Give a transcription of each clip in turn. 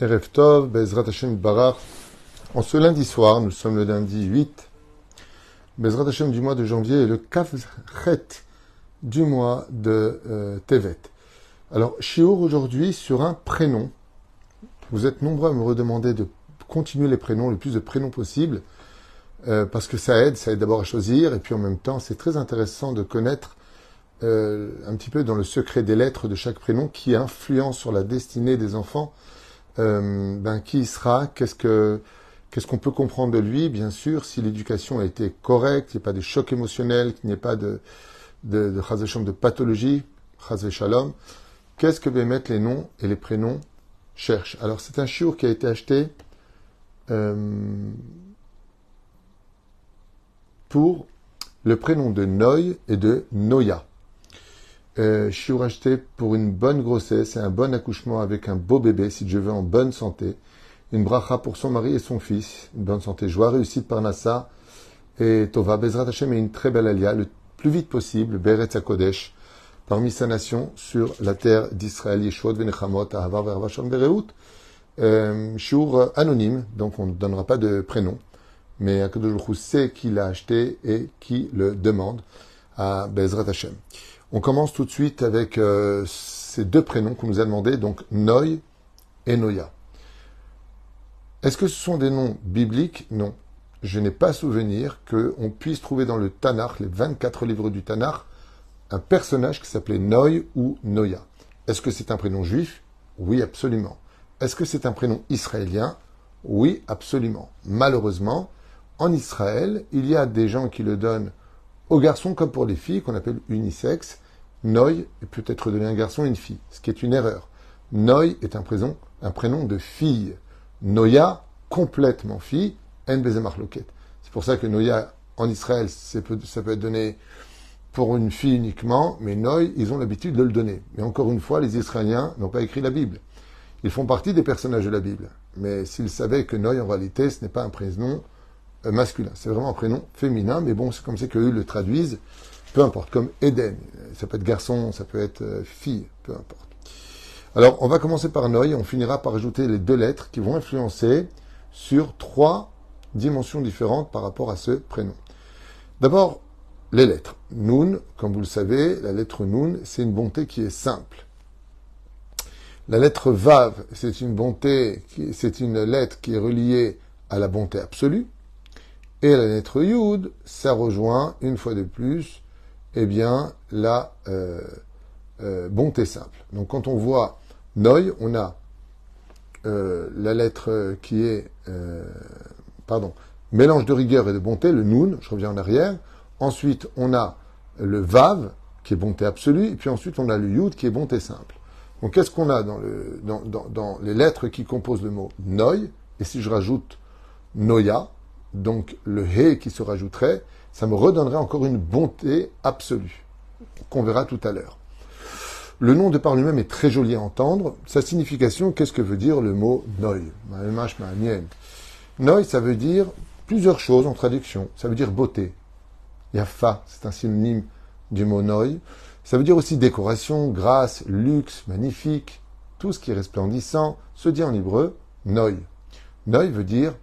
Erev Tov, Bezrat Hashem. En ce lundi soir, nous sommes le lundi 8, Bezrat Hashem du mois de janvier et le Kavchet du mois de euh, Tevet. Alors, Shiur aujourd'hui sur un prénom. Vous êtes nombreux à me redemander de continuer les prénoms, le plus de prénoms possible, euh, parce que ça aide, ça aide d'abord à choisir, et puis en même temps, c'est très intéressant de connaître euh, un petit peu dans le secret des lettres de chaque prénom qui influence sur la destinée des enfants euh, ben, qui sera, qu'est-ce que qu'est-ce qu'on peut comprendre de lui, bien sûr, si l'éducation a été correcte, qu'il n'y ait pas de choc émotionnel, qu'il n'y ait pas de de, de, de pathologie, shalom, qu'est-ce que mettre les noms et les prénoms cherchent? Alors c'est un chiour qui a été acheté euh, pour le prénom de Noy et de Noya euh, je suis pour une bonne grossesse et un bon accouchement avec un beau bébé, si je veux, en bonne santé. Une bracha pour son mari et son fils. Une bonne santé, joie, réussite par Nassa. Et Tova Bezrat Hashem est une très belle alia, le plus vite possible, Beret Kodesh, parmi sa nation, sur la terre d'Israël, Yeshua Venechamot, Ahavar Vervasham Bereut. Euh, Shur anonyme, donc on ne donnera pas de prénom. Mais Akadosh sait qui l'a acheté et qui le demande à Bezrat Hashem. On commence tout de suite avec euh, ces deux prénoms qu'on nous a demandé, donc Noy et Noya. Est-ce que ce sont des noms bibliques? Non. Je n'ai pas souvenir qu'on puisse trouver dans le Tanakh, les 24 livres du Tanakh, un personnage qui s'appelait Noy ou Noya. Est-ce que c'est un prénom juif? Oui, absolument. Est-ce que c'est un prénom israélien? Oui, absolument. Malheureusement, en Israël, il y a des gens qui le donnent aux garçons comme pour les filles, qu'on appelle unisexe, Noy peut être donné un garçon et une fille, ce qui est une erreur. Noy est un prénom, un prénom de fille. Noya, complètement fille, En Marloquet. C'est pour ça que Noya, en Israël, ça peut, être donné pour une fille uniquement, mais Noy, ils ont l'habitude de le donner. Mais encore une fois, les Israéliens n'ont pas écrit la Bible. Ils font partie des personnages de la Bible. Mais s'ils savaient que Noy, en réalité, ce n'est pas un prénom euh, masculin, c'est vraiment un prénom féminin, mais bon, c'est comme ça qu'eux le traduisent peu importe, comme Eden. Ça peut être garçon, ça peut être euh, fille, peu importe. Alors, on va commencer par Noy, on finira par ajouter les deux lettres qui vont influencer sur trois dimensions différentes par rapport à ce prénom. D'abord, les lettres. Nun, comme vous le savez, la lettre Nun, c'est une bonté qui est simple. La lettre Vav, c'est une bonté, c'est une lettre qui est reliée à la bonté absolue. Et la lettre Yud, ça rejoint une fois de plus eh bien, la euh, euh, bonté simple. Donc, quand on voit Noy, on a euh, la lettre qui est, pardon, mélange de rigueur et de bonté, le Nun, je reviens en arrière. Ensuite, on a le Vav, qui est bonté absolue, et puis ensuite, on a le Yud, qui est bonté simple. Donc, qu'est-ce qu'on a dans, dans, les lettres qui composent le mot Noy Et si je rajoute Noya, donc le He qui se rajouterait, ça me redonnerait encore une bonté absolue, qu'on verra tout à l'heure. Le nom de par lui-même est très joli à entendre. Sa signification, qu'est-ce que veut dire le mot Noy Noy, ça veut dire plusieurs choses en traduction. Ça veut dire beauté. Yafa, c'est un synonyme du mot Noy. Ça veut dire aussi décoration, grâce, luxe, magnifique. Tout ce qui est resplendissant se dit en hébreu Noy. Noy veut dire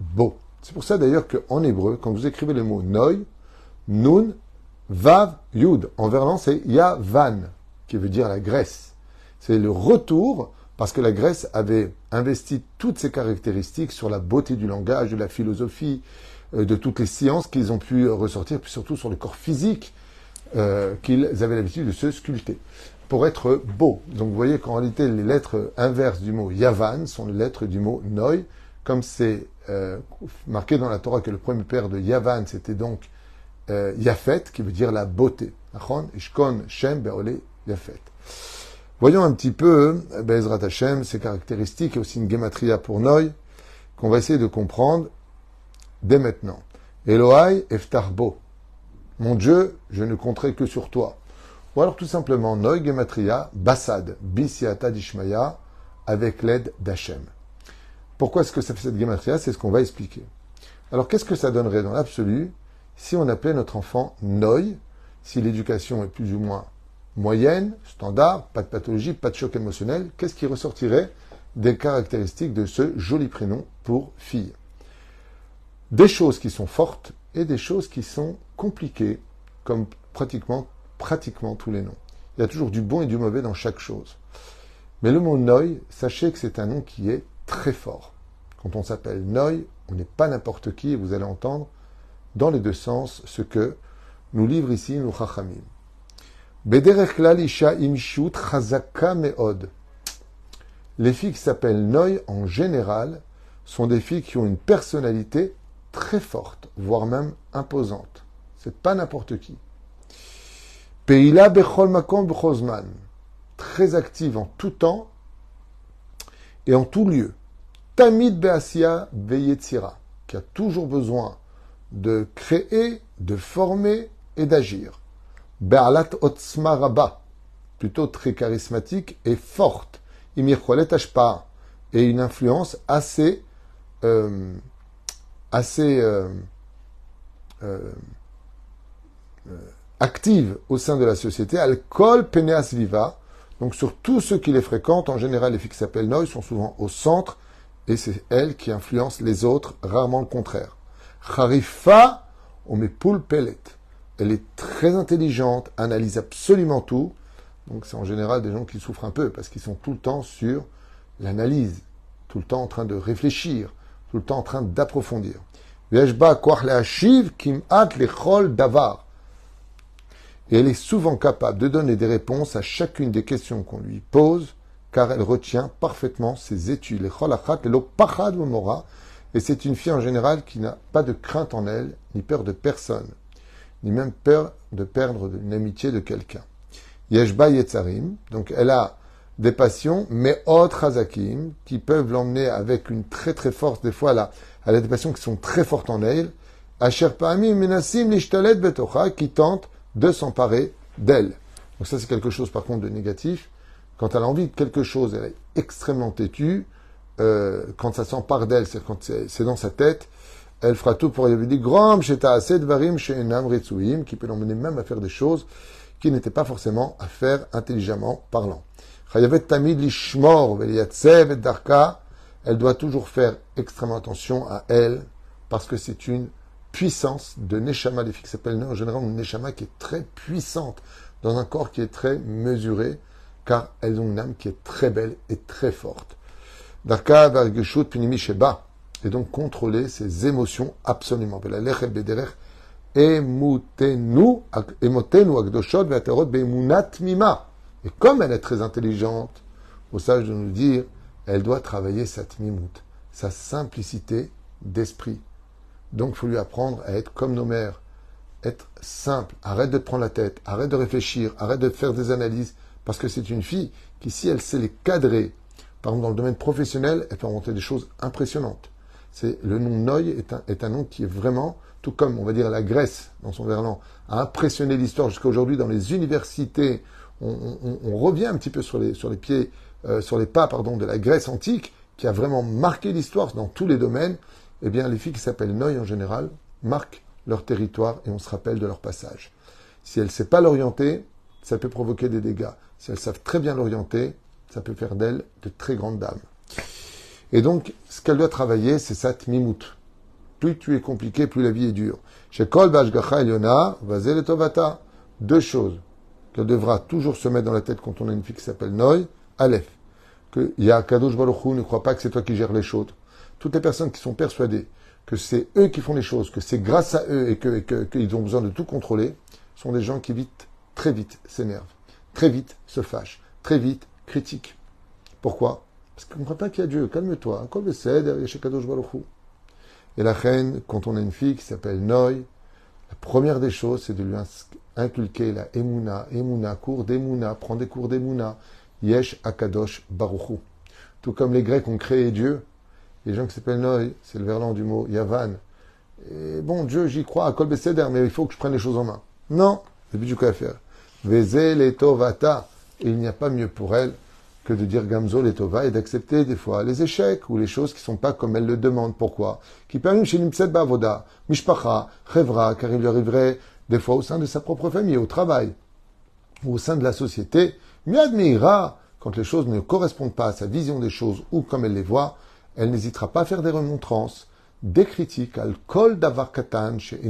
beau. C'est pour ça d'ailleurs qu'en hébreu, quand vous écrivez le mot Noy, Nun, Vav, Yud, en verlan c'est Yavan, qui veut dire la Grèce. C'est le retour, parce que la Grèce avait investi toutes ses caractéristiques sur la beauté du langage, de la philosophie, euh, de toutes les sciences qu'ils ont pu ressortir, puis surtout sur le corps physique euh, qu'ils avaient l'habitude de se sculpter pour être beau. Donc vous voyez qu'en réalité, les lettres inverses du mot Yavan sont les lettres du mot Noy, comme c'est euh, marqué dans la Torah que le premier père de Yavan, c'était donc euh, Yafet, qui veut dire la beauté. Ishkon Shem Yafet. Voyons un petit peu, Bezrat Hashem, ses caractéristiques et aussi une gematria pour Noy, qu'on va essayer de comprendre dès maintenant. Elohai Eftarbo. Mon Dieu, je ne compterai que sur toi. Ou alors tout simplement Noy gematria, Basad, Bisiata Dishmaya, avec l'aide d'Hachem. Pourquoi est-ce que ça fait cette gematria C'est ce qu'on va expliquer. Alors qu'est-ce que ça donnerait dans l'absolu si on appelait notre enfant Noy, si l'éducation est plus ou moins moyenne, standard, pas de pathologie, pas de choc émotionnel, qu'est-ce qui ressortirait des caractéristiques de ce joli prénom pour fille? Des choses qui sont fortes et des choses qui sont compliquées, comme pratiquement, pratiquement tous les noms. Il y a toujours du bon et du mauvais dans chaque chose. Mais le mot Noy, sachez que c'est un nom qui est très fort. Quand on s'appelle Noy, on n'est pas n'importe qui, et vous allez entendre dans les deux sens ce que nous livre ici nous Chachamim. Les filles qui s'appellent Noy en général sont des filles qui ont une personnalité très forte, voire même imposante. C'est pas n'importe qui. Peila Bechol Makom très active en tout temps et en tout lieu. Tamid Beasia Veyetzira, qui a toujours besoin de créer, de former et d'agir. Be'alat Otzma Rabba, plutôt très charismatique et forte. Imir Ashpa, et une influence assez, euh, assez euh, euh, active au sein de la société. Al-Kol Peneas Viva, donc sur tous ceux qui les fréquentent, en général les filles qui s'appellent Noy sont souvent au centre, et c'est elles qui influencent les autres, rarement le contraire. Kharifa, on met pellet. Elle est très intelligente, analyse absolument tout. Donc c'est en général des gens qui souffrent un peu parce qu'ils sont tout le temps sur l'analyse, tout le temps en train de réfléchir, tout le temps en train d'approfondir. Et elle est souvent capable de donner des réponses à chacune des questions qu'on lui pose, car elle retient parfaitement ses études. Et c'est une fille en général qui n'a pas de crainte en elle, ni peur de personne, ni même peur de perdre une amitié de quelqu'un. Yeshba Yetzarim, donc elle a des passions, mais autres Hazakim, qui peuvent l'emmener avec une très très force. Des fois, là, elle a des passions qui sont très fortes en elle. Asher Menasim Betocha, qui tente de s'emparer d'elle. Donc ça, c'est quelque chose, par contre, de négatif. Quand elle a envie de quelque chose, elle est extrêmement têtue. Euh, quand ça s'empare d'elle, c'est quand c'est dans sa tête, elle fera tout pour y dire Grom, assez varim, qui peut l'emmener même à faire des choses qui n'étaient pas forcément à faire intelligemment parlant. Tamid Lishmor, Darka, elle doit toujours faire extrêmement attention à elle, parce que c'est une puissance de Neshama, les filles qui s'appellent en général une Neshama qui est très puissante, dans un corps qui est très mesuré, car elles ont une âme qui est très belle et très forte. Darka et donc contrôler ses émotions absolument. Et comme elle est très intelligente, au sage de nous dire, elle doit travailler sa tmimut, sa simplicité d'esprit. Donc il faut lui apprendre à être comme nos mères, être simple, arrête de prendre la tête, arrête de réfléchir, arrête de faire des analyses, parce que c'est une fille qui, si elle sait les cadrer, par exemple dans le domaine professionnel, elle peut inventer des choses impressionnantes. C'est le nom Noy est un, est un nom qui est vraiment, tout comme on va dire la Grèce dans son verlan, a impressionné l'histoire jusqu'à aujourd'hui dans les universités. On, revient un petit peu sur les, sur les pieds, euh, sur les pas pardon de la Grèce antique, qui a vraiment marqué l'histoire dans tous les domaines. Eh bien, les filles qui s'appellent Noy en général marquent leur territoire et on se rappelle de leur passage. Si elles ne savent pas l'orienter, ça peut provoquer des dégâts. Si elles savent très bien l'orienter, ça peut faire d'elles de très grandes dames. Et donc, ce qu'elle doit travailler, c'est sa tmimut. Plus tu es compliqué, plus la vie est dure. Chez Kol Bashgacha Eliona, Vazel Tovata. Deux choses qu'elle devra toujours se mettre dans la tête quand on a une fille qui s'appelle Noy. Aleph. Que Kadosh Baruch ne croit pas que c'est toi qui gères les choses. Toutes les personnes qui sont persuadées que c'est eux qui font les choses, que c'est grâce à eux et qu'ils ont besoin de tout contrôler, sont des gens qui vite, très vite s'énervent, très vite se fâchent, très vite critiquent. Pourquoi? Parce qu'ils ne comprennent pas qu'il y a Dieu. Calme-toi. Et la reine, quand on a une fille qui s'appelle Noy, la première des choses, c'est de lui inculquer la Emouna. Emouna, cours d'Emouna, prends des cours d'Emouna. Yesh Akadosh Baruchu. Tout comme les Grecs ont créé Dieu, les gens qui s'appellent Noy, c'est le verlan du mot Yavan. Et bon, Dieu, j'y crois, à Kol mais il faut que je prenne les choses en main. Non, c'est plus du à faire. Veze Tovata. Et il n'y a pas mieux pour elle que de dire Gamzo Letova et d'accepter des fois les échecs ou les choses qui ne sont pas comme elle le demande. Pourquoi? Qui permet chez Nimset Bavoda, Mishpacha, Chevra, car il lui arriverait des fois au sein de sa propre famille, au travail, ou au sein de la société, Miad quand les choses ne correspondent pas à sa vision des choses ou comme elle les voit, elle n'hésitera pas à faire des remontrances, des critiques, al davar katan chez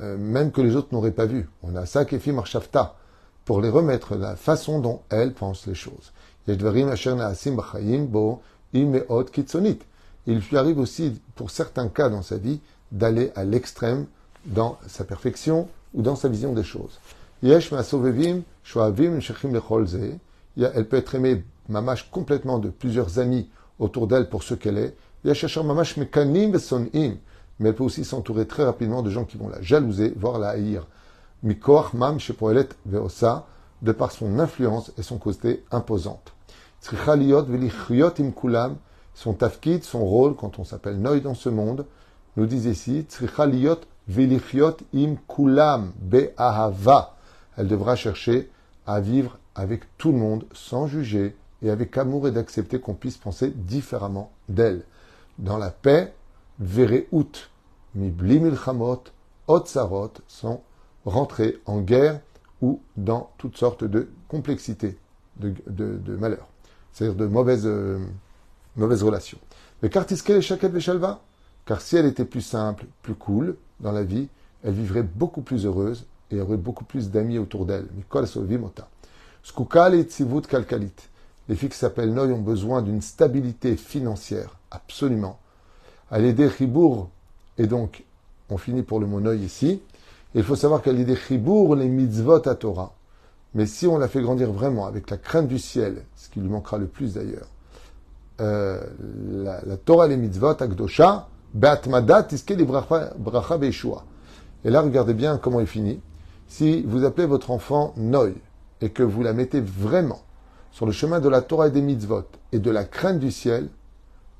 euh, même que les autres n'auraient pas vu. On a ça qui pour les remettre la façon dont elle pense les choses. Il lui arrive aussi, pour certains cas dans sa vie, d'aller à l'extrême dans sa perfection ou dans sa vision des choses. Elle peut être aimée, mamash, complètement de plusieurs amis autour d'elle pour ce qu'elle est. Mais elle peut aussi s'entourer très rapidement de gens qui vont la jalouser, voire la haïr. mam de par son influence et son côté imposante. Son tafkid, son rôle, quand on s'appelle Noy dans ce monde, nous dit ici, im kulam be'ahava. Elle devra chercher à vivre avec tout le monde sans juger et avec amour et d'accepter qu'on puisse penser différemment d'elle. Dans la paix, vereut, mibli milchamot, otsarot, sont rentrés en guerre ou dans toutes sortes de complexités, de, malheurs, c'est-à-dire de mauvaises, euh, mauvaises relations. Mais kartiske les chaket veshalva, car si elle était plus simple, plus cool dans la vie, elle vivrait beaucoup plus heureuse et aurait beaucoup plus d'amis autour d'elle. Mikol vimota. Skukal et tzivut kalkalit. Les filles qui s'appellent Noy ont besoin d'une stabilité financière, absolument. À l'aider Chibour, et donc, on finit pour le mot Noy ici. il faut savoir qu'à l'idée Chibour, les mitzvot à Torah. Mais si on la fait grandir vraiment avec la crainte du ciel, ce qui lui manquera le plus d'ailleurs, euh, la, Torah, les mitzvot, Akdosha, et là, regardez bien comment il finit. Si vous appelez votre enfant Noy et que vous la mettez vraiment sur le chemin de la Torah et des mitzvot et de la crainte du ciel,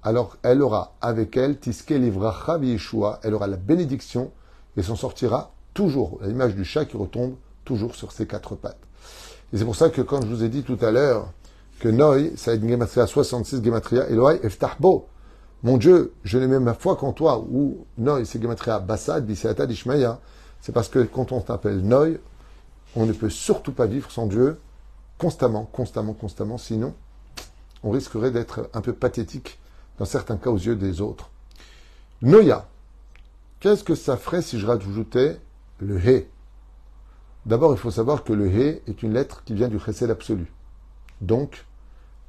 alors elle aura avec elle Tiske Livracha Yeshua, elle aura la bénédiction et s'en sortira toujours, l'image du chat qui retombe toujours sur ses quatre pattes. Et c'est pour ça que quand je vous ai dit tout à l'heure que Noy, ça a une gematria 66 gematria, Eloi Eftahbo, mon Dieu, je n'ai même ma foi qu'en toi. Ou Noy, c'est Gematria Bassad, Biseata, Dishmaya. C'est parce que quand on s'appelle Noy, on ne peut surtout pas vivre sans Dieu constamment, constamment, constamment. Sinon, on risquerait d'être un peu pathétique dans certains cas aux yeux des autres. Noya. Qu'est-ce que ça ferait si je rajoutais le He? D'abord, il faut savoir que le He est une lettre qui vient du Chesed absolu. Donc,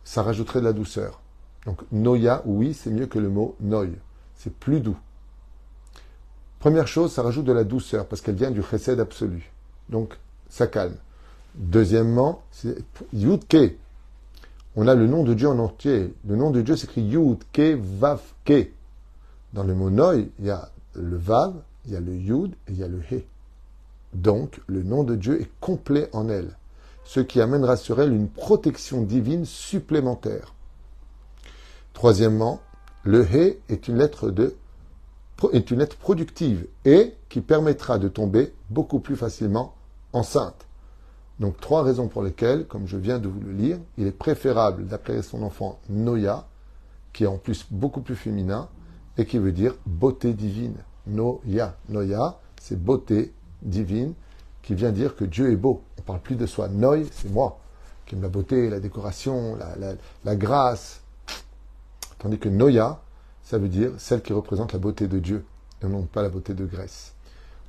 ça rajouterait de la douceur. Donc noya, oui, c'est mieux que le mot noy. C'est plus doux. Première chose, ça rajoute de la douceur parce qu'elle vient du chesed absolu. Donc ça calme. Deuxièmement, c'est yudke. On a le nom de Dieu en entier. Le nom de Dieu s'écrit yudke vavke. Dans le mot noy, il y a le vav, il y a le yud et il y a le he. Donc le nom de Dieu est complet en elle, ce qui amènera sur elle une protection divine supplémentaire. Troisièmement, le He est une lettre de est une lettre productive et qui permettra de tomber beaucoup plus facilement enceinte. Donc trois raisons pour lesquelles, comme je viens de vous le lire, il est préférable d'appeler son enfant Noya, qui est en plus beaucoup plus féminin et qui veut dire beauté divine. Noya, Noya, c'est beauté divine qui vient dire que Dieu est beau. On parle plus de soi. Noy, c'est moi qui aime la beauté, la décoration, la, la grâce, Tandis que Noya, ça veut dire celle qui représente la beauté de Dieu, et non pas la beauté de Grèce.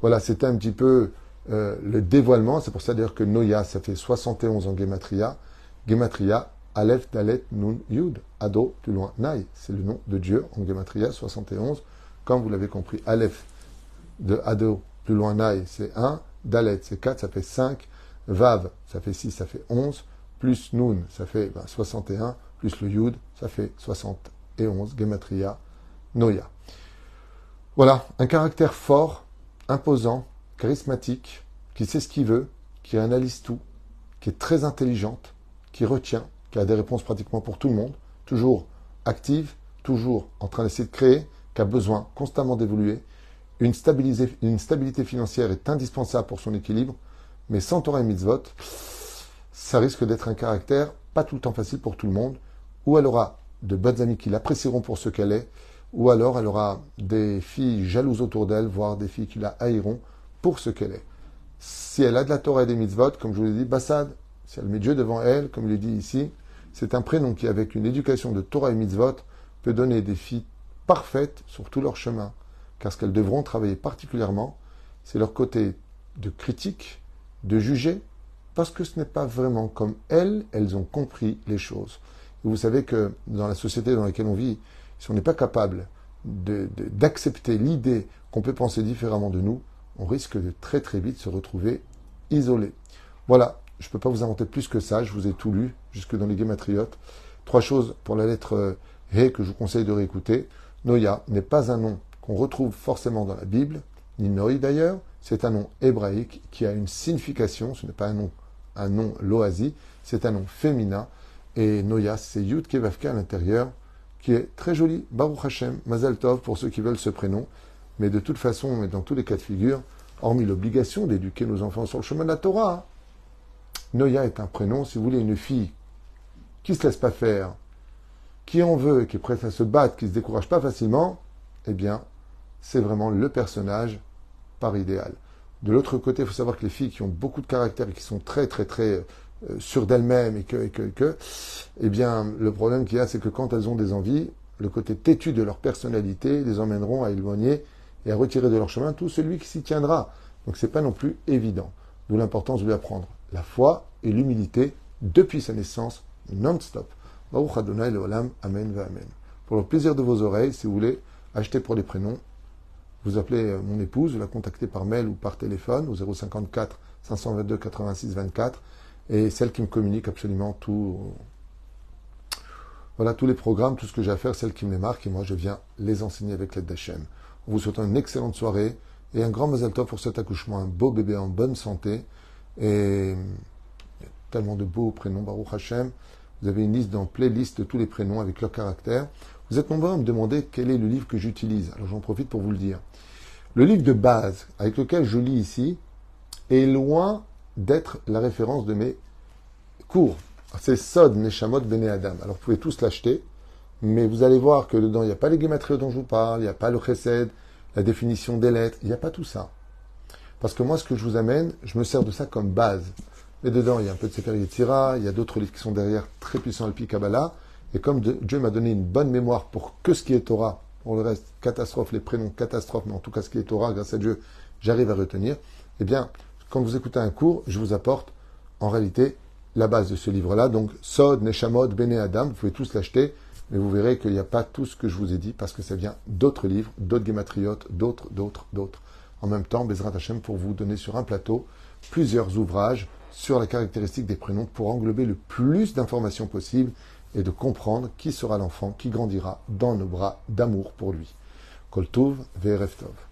Voilà, c'était un petit peu euh, le dévoilement. C'est pour ça d'ailleurs que Noya, ça fait 71 en Gematria. Gematria, Aleph, Dalet, Nun, Yud. Ado, plus loin, Nai. C'est le nom de Dieu en Gematria, 71. Comme vous l'avez compris, Aleph de Ado, plus loin, Nai, c'est 1. Dalet, c'est 4, ça fait 5. Vav, ça fait 6, ça fait 11. Plus Nun, ça fait 61. Ben, plus le Yud, ça fait 60 et 11, Gematria, Noya. Voilà, un caractère fort, imposant, charismatique, qui sait ce qu'il veut, qui analyse tout, qui est très intelligente, qui retient, qui a des réponses pratiquement pour tout le monde, toujours active, toujours en train d'essayer de créer, qui a besoin constamment d'évoluer. Une, stabilité financière est indispensable pour son équilibre, mais sans Torah et Mitzvot, ça risque d'être un caractère pas tout le temps facile pour tout le monde, ou elle aura de bonnes amies qui l'apprécieront pour ce qu'elle est, ou alors elle aura des filles jalouses autour d'elle, voire des filles qui la haïront pour ce qu'elle est. Si elle a de la Torah et des mitzvot, comme je vous l'ai dit, Bassad, Si elle met Dieu devant elle, comme il est dit ici, c'est un prénom qui, avec une éducation de Torah et mitzvot, peut donner des filles parfaites sur tout leur chemin. Car ce qu'elles devront travailler particulièrement, c'est leur côté de critique, de juger, parce que ce n'est pas vraiment comme elles, elles ont compris les choses. Et vous savez que dans la société dans laquelle on vit, si on n'est pas capable d'accepter l'idée qu'on peut penser différemment de nous, on risque de très très vite se retrouver isolé. Voilà, je ne peux pas vous inventer plus que ça, je vous ai tout lu, jusque dans les Guématriotes. Trois choses pour la lettre euh, He que je vous conseille de réécouter. Noya n'est pas un nom qu'on retrouve forcément dans la Bible, ni Noï d'ailleurs, c'est un nom hébraïque qui a une signification, ce n'est pas un nom, un nom loasi, c'est un nom féminin, et Noya, c'est Yud Kevavka à l'intérieur, qui est très joli, Baruch Hashem, Mazal Tov pour ceux qui veulent ce prénom, mais de toute façon, et dans tous les cas de figure, hormis l'obligation d'éduquer nos enfants sur le chemin de la Torah, Noya est un prénom, si vous voulez, une fille qui ne se laisse pas faire, qui en veut, qui est prête à se battre, qui ne se décourage pas facilement, eh bien, c'est vraiment le personnage par idéal. De l'autre côté, il faut savoir que les filles qui ont beaucoup de caractère et qui sont très, très, très euh, sûres d'elles-mêmes et que, et que, que, eh bien, le problème qu'il y a, c'est que quand elles ont des envies, le côté têtu de leur personnalité les emmèneront à éloigner et à retirer de leur chemin tout celui qui s'y tiendra. Donc c'est pas non plus évident. D'où l'importance de lui apprendre la foi et l'humilité depuis sa naissance non-stop. Baruch Adonai Amen Amen. Pour le plaisir de vos oreilles, si vous voulez acheter pour les prénoms, vous appelez euh, mon épouse, vous la contactez par mail ou par téléphone au 054 522 86 24 et celle qui me communique absolument tout, voilà tous les programmes, tout ce que j'ai à faire, celle qui me les marque et moi je viens les enseigner avec l'aide d'Hachem. Vous souhaite une excellente soirée et un grand mazel pour cet accouchement, un beau bébé en bonne santé et tellement de beaux prénoms, Baruch Hashem. Vous avez une liste dans playlist de tous les prénoms avec leur caractère. Vous êtes nombreux à me demander quel est le livre que j'utilise. Alors j'en profite pour vous le dire. Le livre de base avec lequel je lis ici est loin d'être la référence de mes cours. C'est Sod Neshamot Bene Adam. Alors vous pouvez tous l'acheter, mais vous allez voir que dedans, il n'y a pas les guématrios dont je vous parle, il n'y a pas le chesed, la définition des lettres, il n'y a pas tout ça. Parce que moi, ce que je vous amène, je me sers de ça comme base. Mais dedans, il y a un peu de Sefer Yetzira, il y a d'autres livres qui sont derrière, très puissants, le Kabbalah. Et comme Dieu m'a donné une bonne mémoire pour que ce qui est Torah, pour le reste, catastrophe, les prénoms, catastrophe, mais en tout cas ce qui est Torah, grâce à Dieu, j'arrive à retenir. Eh bien, quand vous écoutez un cours, je vous apporte en réalité la base de ce livre-là. Donc, Sod, Neshamot, Bene Adam, vous pouvez tous l'acheter, mais vous verrez qu'il n'y a pas tout ce que je vous ai dit parce que ça vient d'autres livres, d'autres gématriotes, d'autres, d'autres, d'autres. En même temps, Bezrat Hashem pour vous donner sur un plateau plusieurs ouvrages sur la caractéristique des prénoms pour englober le plus d'informations possible et de comprendre qui sera l'enfant qui grandira dans nos bras d'amour pour lui. Koltov Ve'ereftov.